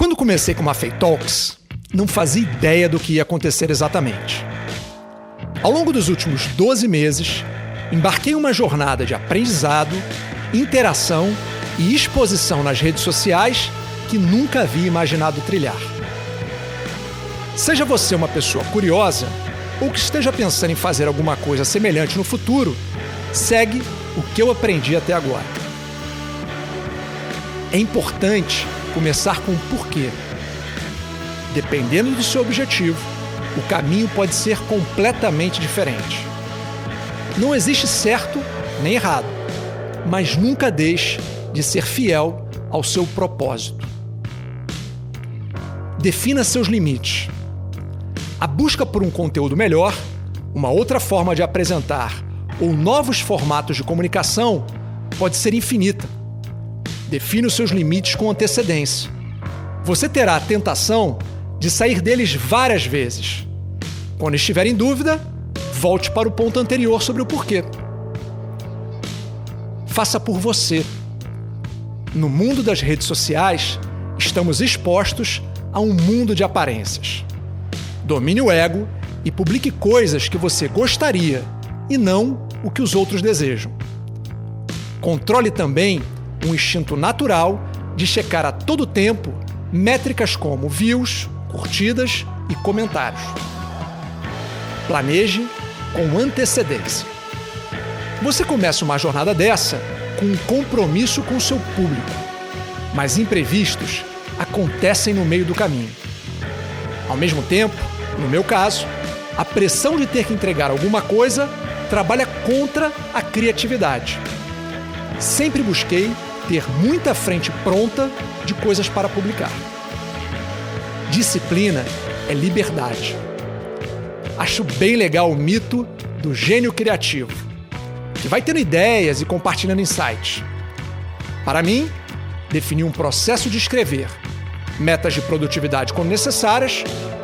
Quando comecei com a Fei Talks, não fazia ideia do que ia acontecer exatamente. Ao longo dos últimos 12 meses, embarquei em uma jornada de aprendizado, interação e exposição nas redes sociais que nunca havia imaginado trilhar. Seja você uma pessoa curiosa ou que esteja pensando em fazer alguma coisa semelhante no futuro, segue o que eu aprendi até agora. É importante começar com o porquê. Dependendo do seu objetivo, o caminho pode ser completamente diferente. Não existe certo nem errado, mas nunca deixe de ser fiel ao seu propósito. Defina seus limites. A busca por um conteúdo melhor, uma outra forma de apresentar ou novos formatos de comunicação pode ser infinita. Define os seus limites com antecedência. Você terá a tentação de sair deles várias vezes. Quando estiver em dúvida, volte para o ponto anterior sobre o porquê. Faça por você. No mundo das redes sociais, estamos expostos a um mundo de aparências. Domine o ego e publique coisas que você gostaria e não o que os outros desejam. Controle também um instinto natural de checar a todo tempo métricas como views, curtidas e comentários. Planeje com antecedência. Você começa uma jornada dessa com um compromisso com seu público, mas imprevistos acontecem no meio do caminho. Ao mesmo tempo, no meu caso, a pressão de ter que entregar alguma coisa trabalha contra a criatividade. Sempre busquei ter muita frente pronta de coisas para publicar. Disciplina é liberdade. Acho bem legal o mito do gênio criativo, que vai tendo ideias e compartilhando insights. Para mim, definir um processo de escrever, metas de produtividade quando necessárias,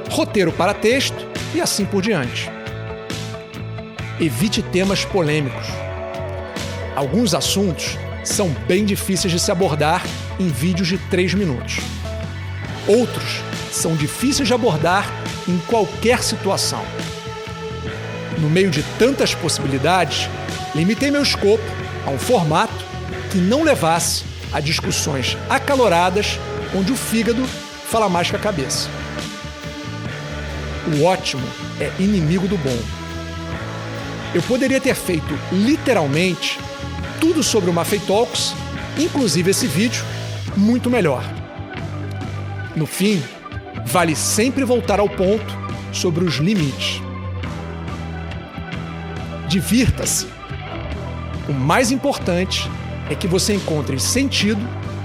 roteiro para texto e assim por diante. Evite temas polêmicos. Alguns assuntos são bem difíceis de se abordar em vídeos de 3 minutos. Outros são difíceis de abordar em qualquer situação. No meio de tantas possibilidades, limitei meu escopo a um formato que não levasse a discussões acaloradas onde o fígado fala mais que a cabeça. O ótimo é inimigo do bom. Eu poderia ter feito literalmente tudo sobre o Mafei Talks, inclusive esse vídeo, muito melhor. No fim, vale sempre voltar ao ponto sobre os limites. Divirta-se. O mais importante é que você encontre sentido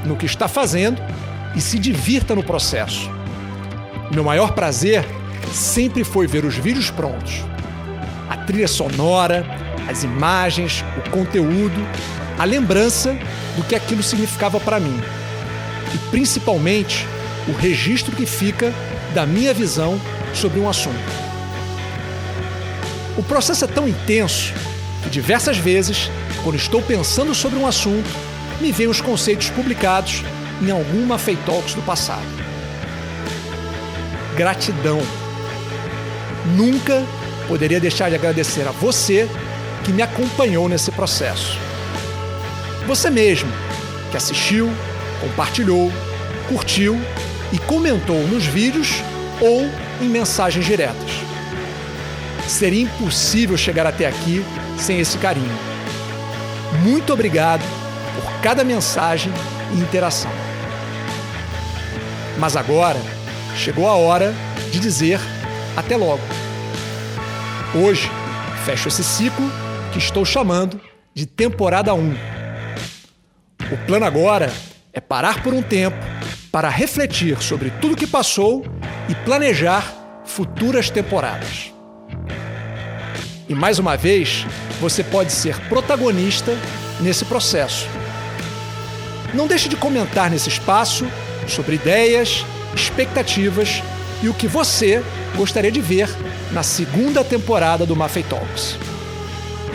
no que está fazendo e se divirta no processo. Meu maior prazer sempre foi ver os vídeos prontos. A trilha sonora, as imagens, o conteúdo, a lembrança do que aquilo significava para mim. E principalmente o registro que fica da minha visão sobre um assunto. O processo é tão intenso que diversas vezes, quando estou pensando sobre um assunto, me vêm os conceitos publicados em alguma Feitox do passado. Gratidão. Nunca poderia deixar de agradecer a você que me acompanhou nesse processo. Você mesmo, que assistiu, compartilhou, curtiu e comentou nos vídeos ou em mensagens diretas. Seria impossível chegar até aqui sem esse carinho. Muito obrigado por cada mensagem e interação. Mas agora chegou a hora de dizer até logo. Hoje fecho esse ciclo que estou chamando de temporada 1. O plano agora é parar por um tempo para refletir sobre tudo que passou e planejar futuras temporadas. E mais uma vez, você pode ser protagonista nesse processo. Não deixe de comentar nesse espaço sobre ideias, expectativas e o que você gostaria de ver na segunda temporada do Mafei Talks.